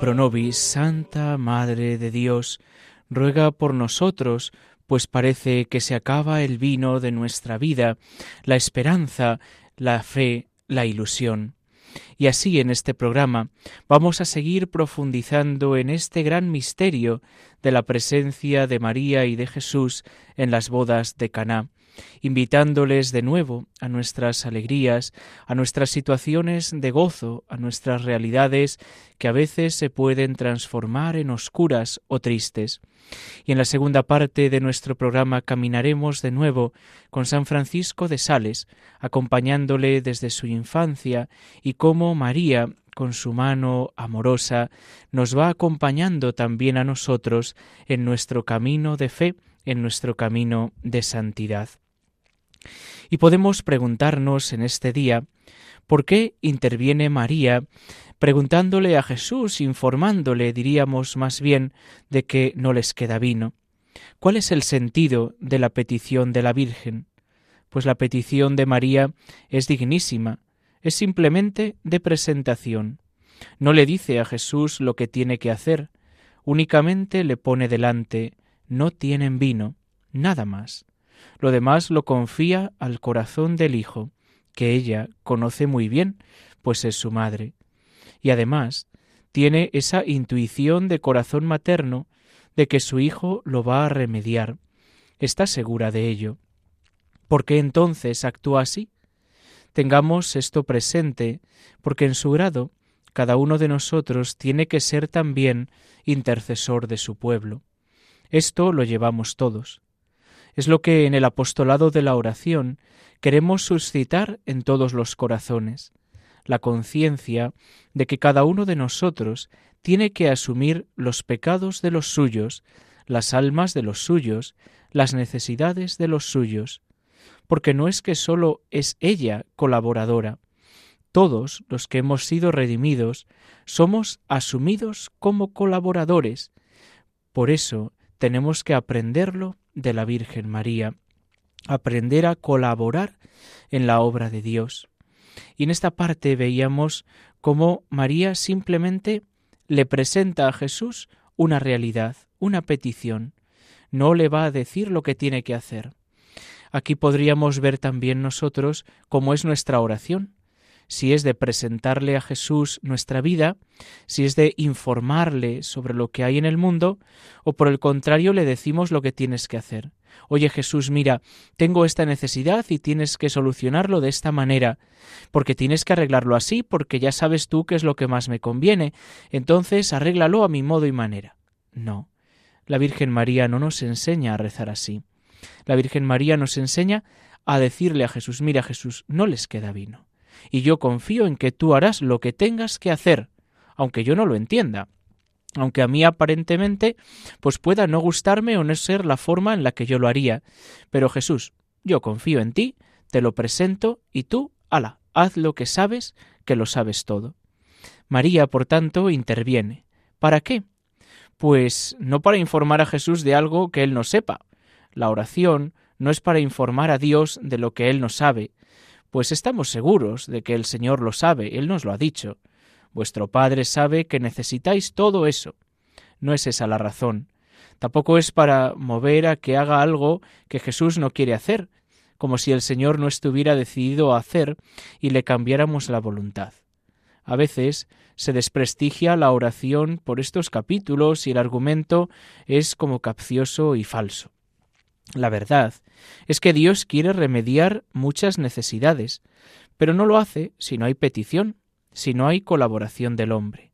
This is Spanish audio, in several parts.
Pro nobis, Santa Madre de Dios, ruega por nosotros, pues parece que se acaba el vino de nuestra vida, la esperanza, la fe, la ilusión. Y así en este programa vamos a seguir profundizando en este gran misterio de la presencia de María y de Jesús en las bodas de Caná, invitándoles de nuevo a nuestras alegrías, a nuestras situaciones de gozo, a nuestras realidades que a veces se pueden transformar en oscuras o tristes. Y en la segunda parte de nuestro programa caminaremos de nuevo con San Francisco de Sales, acompañándole desde su infancia y cómo María con su mano amorosa nos va acompañando también a nosotros en nuestro camino de fe, en nuestro camino de santidad. Y podemos preguntarnos en este día, ¿por qué interviene María preguntándole a Jesús, informándole, diríamos más bien, de que no les queda vino? ¿Cuál es el sentido de la petición de la Virgen? Pues la petición de María es dignísima, es simplemente de presentación. No le dice a Jesús lo que tiene que hacer, únicamente le pone delante no tienen vino, nada más. Lo demás lo confía al corazón del Hijo, que ella conoce muy bien, pues es su madre. Y además tiene esa intuición de corazón materno de que su Hijo lo va a remediar. Está segura de ello. ¿Por qué entonces actúa así? Tengamos esto presente, porque en su grado cada uno de nosotros tiene que ser también intercesor de su pueblo. Esto lo llevamos todos. Es lo que en el apostolado de la oración queremos suscitar en todos los corazones, la conciencia de que cada uno de nosotros tiene que asumir los pecados de los suyos, las almas de los suyos, las necesidades de los suyos, porque no es que sólo es ella colaboradora, todos los que hemos sido redimidos somos asumidos como colaboradores. Por eso tenemos que aprenderlo de la Virgen María, aprender a colaborar en la obra de Dios. Y en esta parte veíamos cómo María simplemente le presenta a Jesús una realidad, una petición. No le va a decir lo que tiene que hacer. Aquí podríamos ver también nosotros cómo es nuestra oración si es de presentarle a Jesús nuestra vida, si es de informarle sobre lo que hay en el mundo, o por el contrario le decimos lo que tienes que hacer. Oye Jesús, mira, tengo esta necesidad y tienes que solucionarlo de esta manera, porque tienes que arreglarlo así, porque ya sabes tú qué es lo que más me conviene, entonces arréglalo a mi modo y manera. No, la Virgen María no nos enseña a rezar así. La Virgen María nos enseña a decirle a Jesús, mira Jesús, no les queda vino y yo confío en que tú harás lo que tengas que hacer, aunque yo no lo entienda, aunque a mí aparentemente pues pueda no gustarme o no ser la forma en la que yo lo haría. Pero Jesús, yo confío en ti, te lo presento y tú, ala, haz lo que sabes, que lo sabes todo. María, por tanto, interviene. ¿Para qué? Pues no para informar a Jesús de algo que él no sepa. La oración no es para informar a Dios de lo que él no sabe, pues estamos seguros de que el Señor lo sabe, Él nos lo ha dicho. Vuestro Padre sabe que necesitáis todo eso. No es esa la razón. Tampoco es para mover a que haga algo que Jesús no quiere hacer, como si el Señor no estuviera decidido a hacer y le cambiáramos la voluntad. A veces se desprestigia la oración por estos capítulos y el argumento es como capcioso y falso. La verdad es que Dios quiere remediar muchas necesidades, pero no lo hace si no hay petición, si no hay colaboración del hombre.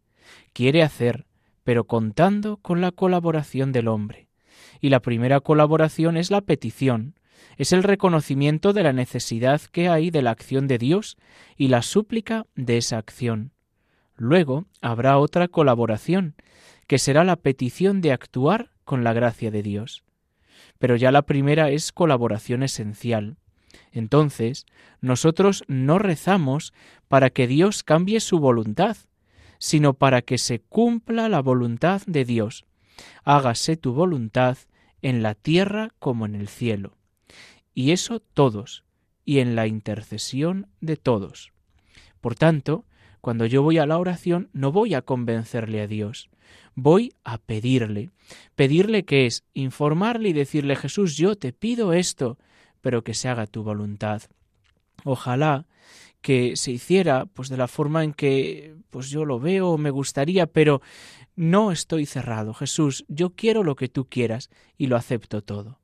Quiere hacer, pero contando con la colaboración del hombre. Y la primera colaboración es la petición, Es el reconocimiento de la necesidad que hay de la acción de Dios y la súplica de esa acción. Luego habrá otra colaboración, que será la petición de actuar con la gracia de Dios. Pero ya la primera es colaboración esencial. Entonces, nosotros no rezamos para que Dios cambie su voluntad, sino para que se cumpla la voluntad de Dios. Hágase tu voluntad en la tierra como en el cielo. Y eso todos, y en la intercesión de todos. Por tanto, cuando yo voy a la oración, no voy a convencerle a Dios, voy a pedirle. Pedirle que es informarle y decirle, Jesús, yo te pido esto, pero que se haga tu voluntad. Ojalá que se hiciera pues de la forma en que pues yo lo veo me gustaría, pero no estoy cerrado. Jesús, yo quiero lo que tú quieras y lo acepto todo.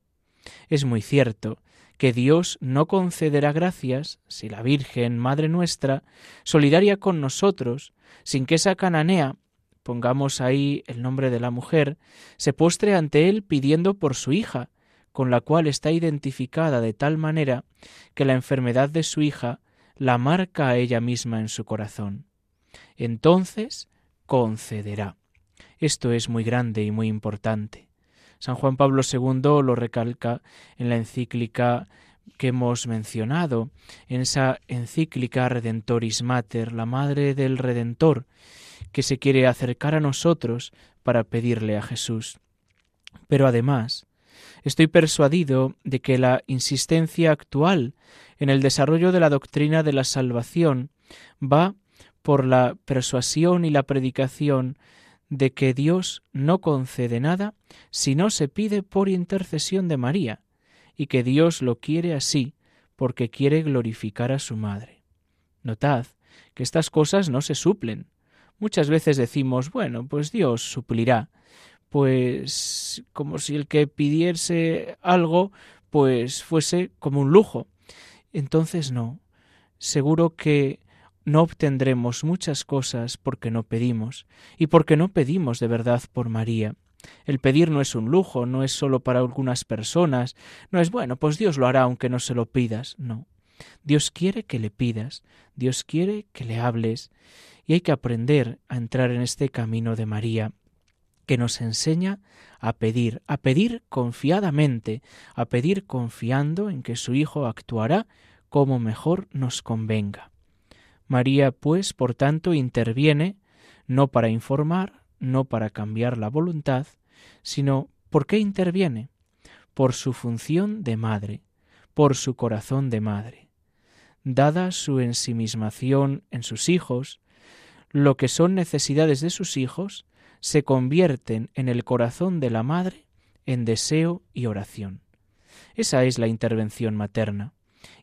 Es muy cierto que Dios no concederá gracias si la Virgen, Madre nuestra, solidaria con nosotros, sin que esa cananea, pongamos ahí el nombre de la mujer, se postre ante él pidiendo por su hija, con la cual está identificada de tal manera que la enfermedad de su hija la marca a ella misma en su corazón. Entonces concederá. Esto es muy grande y muy importante. San Juan Pablo II lo recalca en la encíclica que hemos mencionado, en esa encíclica Redentoris Mater, la Madre del Redentor, que se quiere acercar a nosotros para pedirle a Jesús. Pero además, Estoy persuadido de que la insistencia actual en el desarrollo de la doctrina de la salvación va por la persuasión y la predicación de que Dios no concede nada si no se pide por intercesión de María, y que Dios lo quiere así porque quiere glorificar a su Madre. Notad que estas cosas no se suplen. Muchas veces decimos, bueno, pues Dios suplirá, pues como si el que pidiese algo pues fuese como un lujo. Entonces no, seguro que no obtendremos muchas cosas porque no pedimos y porque no pedimos de verdad por María. El pedir no es un lujo, no es solo para algunas personas, no es bueno, pues Dios lo hará aunque no se lo pidas, no. Dios quiere que le pidas, Dios quiere que le hables, y hay que aprender a entrar en este camino de María que nos enseña a pedir, a pedir confiadamente, a pedir confiando en que su Hijo actuará como mejor nos convenga. María, pues, por tanto, interviene no para informar, no para cambiar la voluntad, sino ¿por qué interviene? Por su función de madre, por su corazón de madre. Dada su ensimismación en sus hijos, lo que son necesidades de sus hijos, se convierten en el corazón de la madre en deseo y oración. Esa es la intervención materna,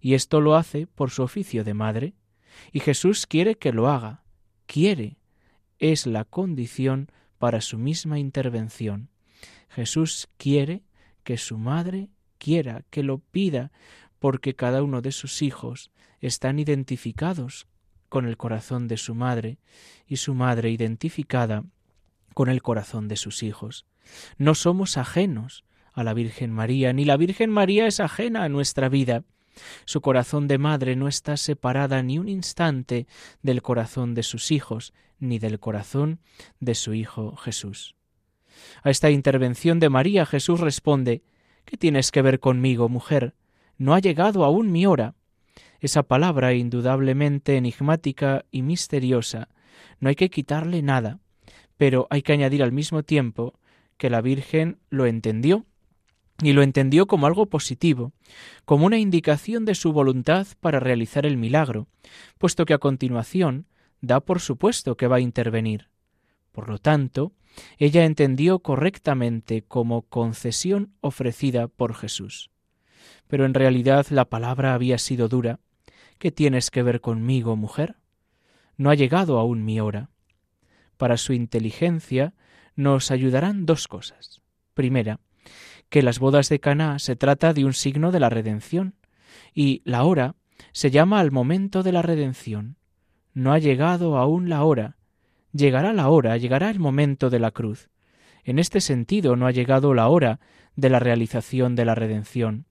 y esto lo hace por su oficio de madre, y Jesús quiere que lo haga, quiere, es la condición para su misma intervención. Jesús quiere que su madre quiera, que lo pida, porque cada uno de sus hijos están identificados con el corazón de su madre, y su madre identificada con el corazón de sus hijos. No somos ajenos a la Virgen María, ni la Virgen María es ajena a nuestra vida. Su corazón de madre no está separada ni un instante del corazón de sus hijos, ni del corazón de su Hijo Jesús. A esta intervención de María Jesús responde ¿Qué tienes que ver conmigo, mujer? No ha llegado aún mi hora. Esa palabra indudablemente enigmática y misteriosa, no hay que quitarle nada pero hay que añadir al mismo tiempo que la Virgen lo entendió y lo entendió como algo positivo, como una indicación de su voluntad para realizar el milagro, puesto que a continuación da por supuesto que va a intervenir. Por lo tanto, ella entendió correctamente como concesión ofrecida por Jesús. Pero en realidad la palabra había sido dura. ¿Qué tienes que ver conmigo, mujer? No ha llegado aún mi hora para su inteligencia nos ayudarán dos cosas. Primera, que las bodas de Caná se trata de un signo de la redención y la hora se llama al momento de la redención. No ha llegado aún la hora. Llegará la hora, llegará el momento de la cruz. En este sentido no ha llegado la hora de la realización de la redención.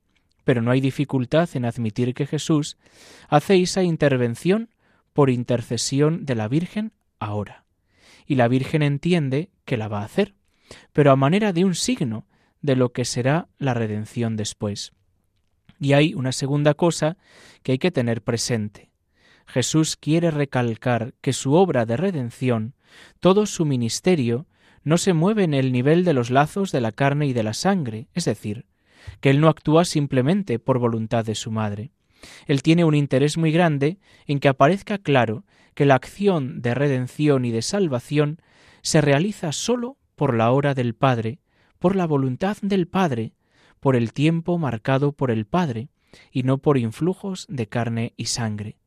Pero no hay dificultad en admitir que Jesús hace esa intervención por intercesión de la Virgen ahora. Y la Virgen entiende que la va a hacer, pero a manera de un signo de lo que será la redención después. Y hay una segunda cosa que hay que tener presente. Jesús quiere recalcar que su obra de redención, todo su ministerio, no se mueve en el nivel de los lazos de la carne y de la sangre, es decir, que Él no actúa simplemente por voluntad de su madre. Él tiene un interés muy grande en que aparezca claro que la acción de redención y de salvación se realiza sólo por la hora del Padre, por la voluntad del Padre, por el tiempo marcado por el Padre, y no por influjos de carne y sangre.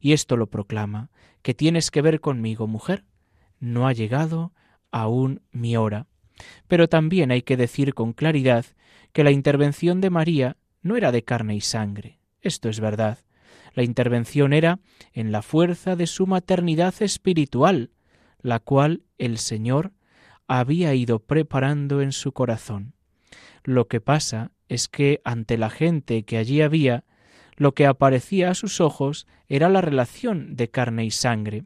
Y esto lo proclama, que tienes que ver conmigo, mujer, no ha llegado aún mi hora. Pero también hay que decir con claridad que la intervención de María no era de carne y sangre. Esto es verdad. La intervención era en la fuerza de su maternidad espiritual, la cual el Señor había ido preparando en su corazón. Lo que pasa es que ante la gente que allí había, lo que aparecía a sus ojos era la relación de carne y sangre.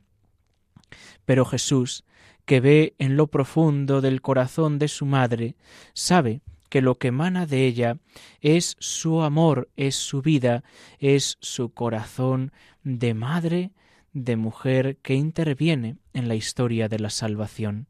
Pero Jesús, que ve en lo profundo del corazón de su madre, sabe que lo que emana de ella es su amor, es su vida, es su corazón de madre, de mujer que interviene en la historia de la salvación.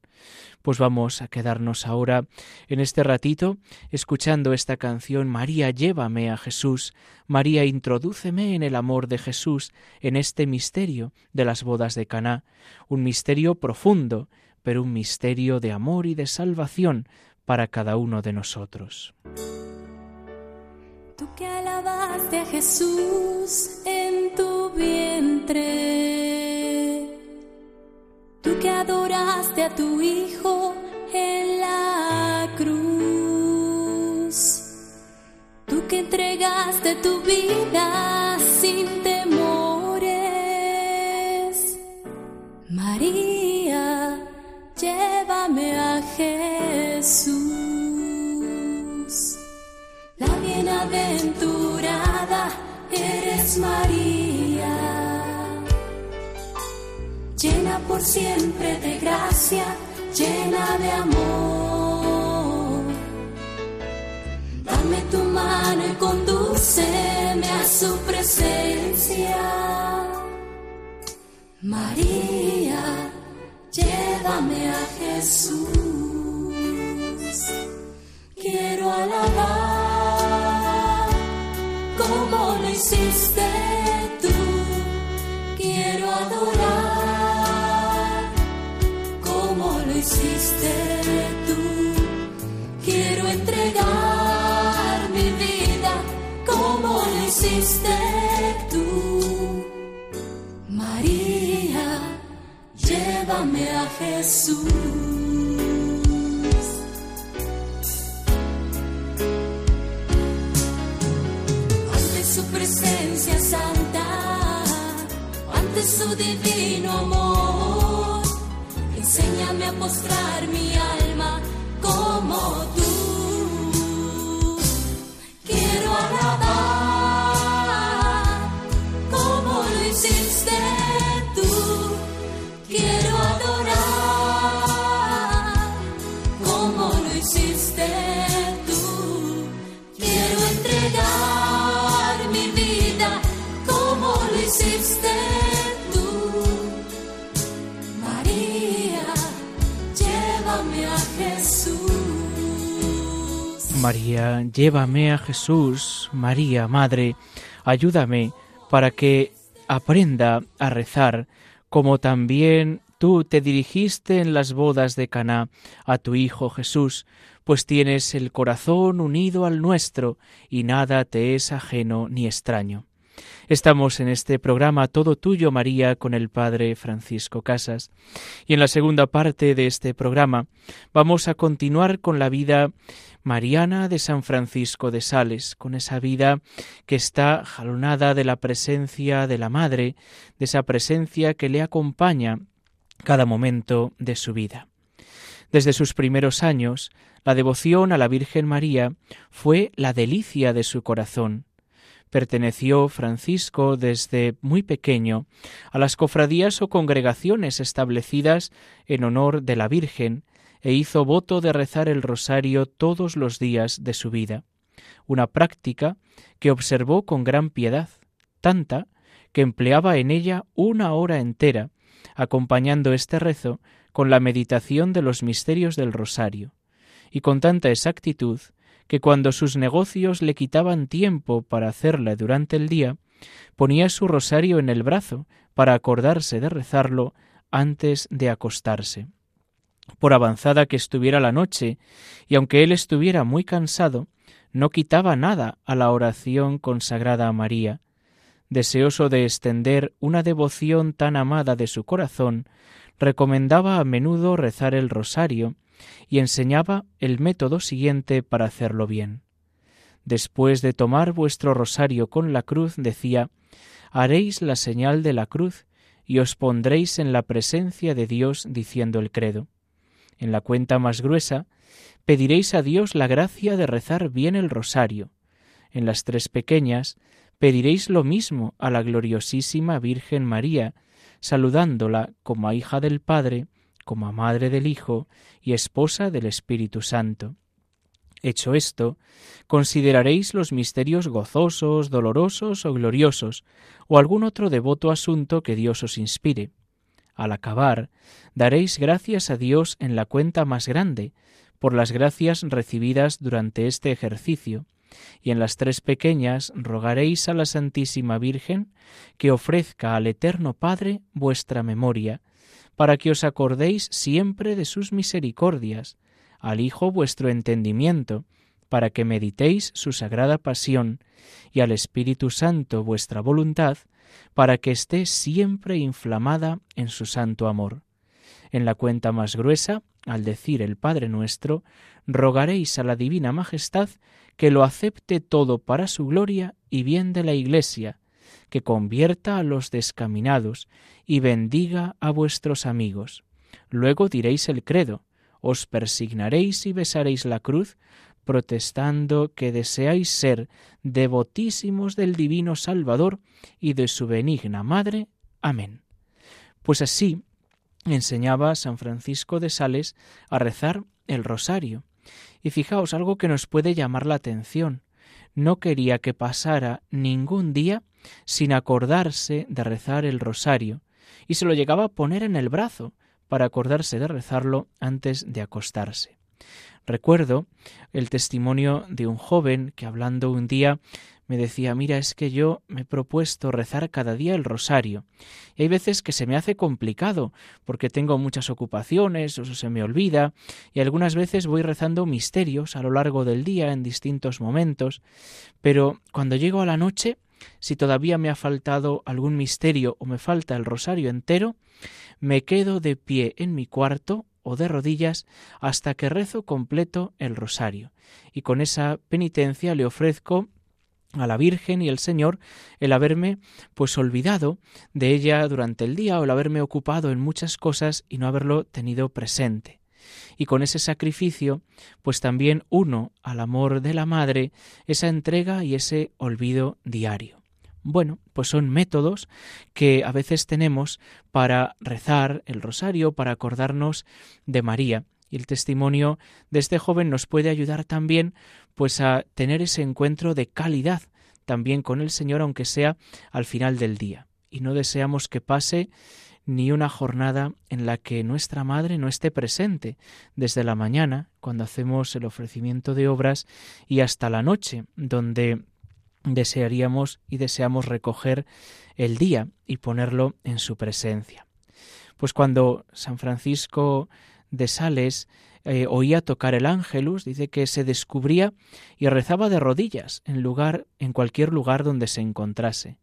Pues vamos a quedarnos ahora en este ratito escuchando esta canción María, llévame a Jesús, María, introdúceme en el amor de Jesús, en este misterio de las bodas de Caná, un misterio profundo, pero un misterio de amor y de salvación para cada uno de nosotros. Tú que alabaste a Jesús en tu vientre, tú que adoraste a tu Hijo en la cruz, tú que entregaste tu vida sin temores, María, llévame a Jesús. La bienaventurada eres María, llena por siempre de gracia, llena de amor. Dame tu mano y condúceme a su presencia. María, llévame a Jesús. Quiero alabar como lo hiciste tú. Quiero adorar como lo hiciste tú. Quiero entregar mi vida como lo hiciste tú. María, llévame a Jesús. Divino amor, enséñame a mostrar mi alma como tú. María, llévame a Jesús, María, Madre, ayúdame para que aprenda a rezar como también tú te dirigiste en las bodas de Caná a tu Hijo Jesús, pues tienes el corazón unido al nuestro y nada te es ajeno ni extraño. Estamos en este programa Todo Tuyo María con el Padre Francisco Casas y en la segunda parte de este programa vamos a continuar con la vida mariana de San Francisco de Sales, con esa vida que está jalonada de la presencia de la Madre, de esa presencia que le acompaña cada momento de su vida. Desde sus primeros años, la devoción a la Virgen María fue la delicia de su corazón, Perteneció Francisco desde muy pequeño a las cofradías o congregaciones establecidas en honor de la Virgen e hizo voto de rezar el rosario todos los días de su vida, una práctica que observó con gran piedad, tanta que empleaba en ella una hora entera, acompañando este rezo con la meditación de los misterios del rosario, y con tanta exactitud que cuando sus negocios le quitaban tiempo para hacerla durante el día, ponía su rosario en el brazo para acordarse de rezarlo antes de acostarse. Por avanzada que estuviera la noche, y aunque él estuviera muy cansado, no quitaba nada a la oración consagrada a María. Deseoso de extender una devoción tan amada de su corazón, recomendaba a menudo rezar el rosario y enseñaba el método siguiente para hacerlo bien. Después de tomar vuestro rosario con la cruz, decía, haréis la señal de la cruz y os pondréis en la presencia de Dios diciendo el credo. En la cuenta más gruesa, pediréis a Dios la gracia de rezar bien el rosario. En las tres pequeñas, pediréis lo mismo a la gloriosísima Virgen María, saludándola como a hija del Padre, como a madre del Hijo y esposa del Espíritu Santo. Hecho esto, consideraréis los misterios gozosos, dolorosos o gloriosos, o algún otro devoto asunto que Dios os inspire. Al acabar, daréis gracias a Dios en la cuenta más grande, por las gracias recibidas durante este ejercicio, y en las tres pequeñas rogaréis a la Santísima Virgen que ofrezca al Eterno Padre vuestra memoria, para que os acordéis siempre de sus misericordias, al Hijo vuestro entendimiento, para que meditéis su sagrada pasión, y al Espíritu Santo vuestra voluntad, para que esté siempre inflamada en su santo amor. En la cuenta más gruesa, al decir el Padre nuestro, rogaréis a la Divina Majestad que lo acepte todo para su gloria y bien de la Iglesia, que convierta a los descaminados y bendiga a vuestros amigos. Luego diréis el credo, os persignaréis y besaréis la cruz, protestando que deseáis ser devotísimos del Divino Salvador y de su benigna Madre. Amén. Pues así enseñaba San Francisco de Sales a rezar el rosario. Y fijaos algo que nos puede llamar la atención. No quería que pasara ningún día sin acordarse de rezar el rosario, y se lo llegaba a poner en el brazo para acordarse de rezarlo antes de acostarse. Recuerdo el testimonio de un joven que hablando un día me decía, mira, es que yo me he propuesto rezar cada día el rosario. Y hay veces que se me hace complicado, porque tengo muchas ocupaciones, o se me olvida, y algunas veces voy rezando misterios a lo largo del día en distintos momentos, pero cuando llego a la noche si todavía me ha faltado algún misterio o me falta el rosario entero, me quedo de pie en mi cuarto o de rodillas hasta que rezo completo el rosario. Y con esa penitencia le ofrezco a la Virgen y el Señor el haberme pues olvidado de ella durante el día o el haberme ocupado en muchas cosas y no haberlo tenido presente y con ese sacrificio, pues también uno al amor de la Madre esa entrega y ese olvido diario. Bueno, pues son métodos que a veces tenemos para rezar el rosario, para acordarnos de María. Y el testimonio de este joven nos puede ayudar también pues a tener ese encuentro de calidad también con el Señor, aunque sea al final del día. Y no deseamos que pase ni una jornada en la que nuestra Madre no esté presente, desde la mañana, cuando hacemos el ofrecimiento de obras, y hasta la noche, donde desearíamos y deseamos recoger el día y ponerlo en su presencia. Pues cuando San Francisco de Sales eh, oía tocar el ángelus, dice que se descubría y rezaba de rodillas en lugar en cualquier lugar donde se encontrase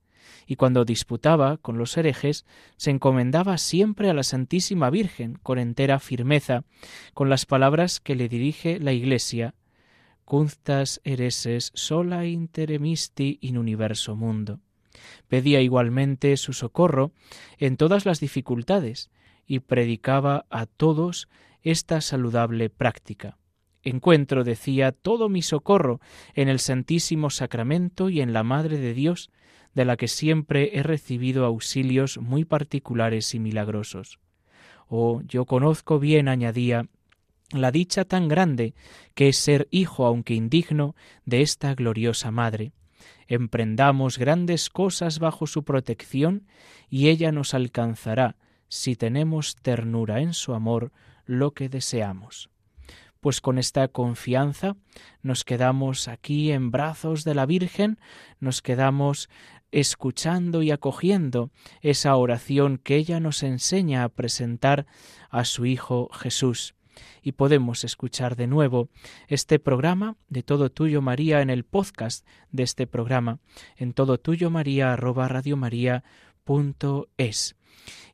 y cuando disputaba con los herejes se encomendaba siempre a la Santísima Virgen con entera firmeza, con las palabras que le dirige la Iglesia Cunctas ereses sola interemisti in universo mundo. Pedía igualmente su socorro en todas las dificultades y predicaba a todos esta saludable práctica. encuentro, decía, todo mi socorro en el Santísimo Sacramento y en la Madre de Dios, de la que siempre he recibido auxilios muy particulares y milagrosos. Oh, yo conozco bien, añadía, la dicha tan grande que es ser hijo, aunque indigno, de esta gloriosa Madre. Emprendamos grandes cosas bajo su protección y ella nos alcanzará, si tenemos ternura en su amor, lo que deseamos. Pues con esta confianza nos quedamos aquí en brazos de la Virgen, nos quedamos escuchando y acogiendo esa oración que ella nos enseña a presentar a su Hijo Jesús. Y podemos escuchar de nuevo este programa de Todo Tuyo María en el podcast de este programa en todo tuyo María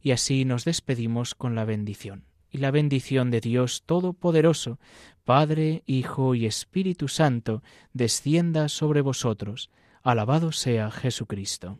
Y así nos despedimos con la bendición. Y la bendición de Dios Todopoderoso, Padre, Hijo y Espíritu Santo, descienda sobre vosotros Alabado sea Jesucristo.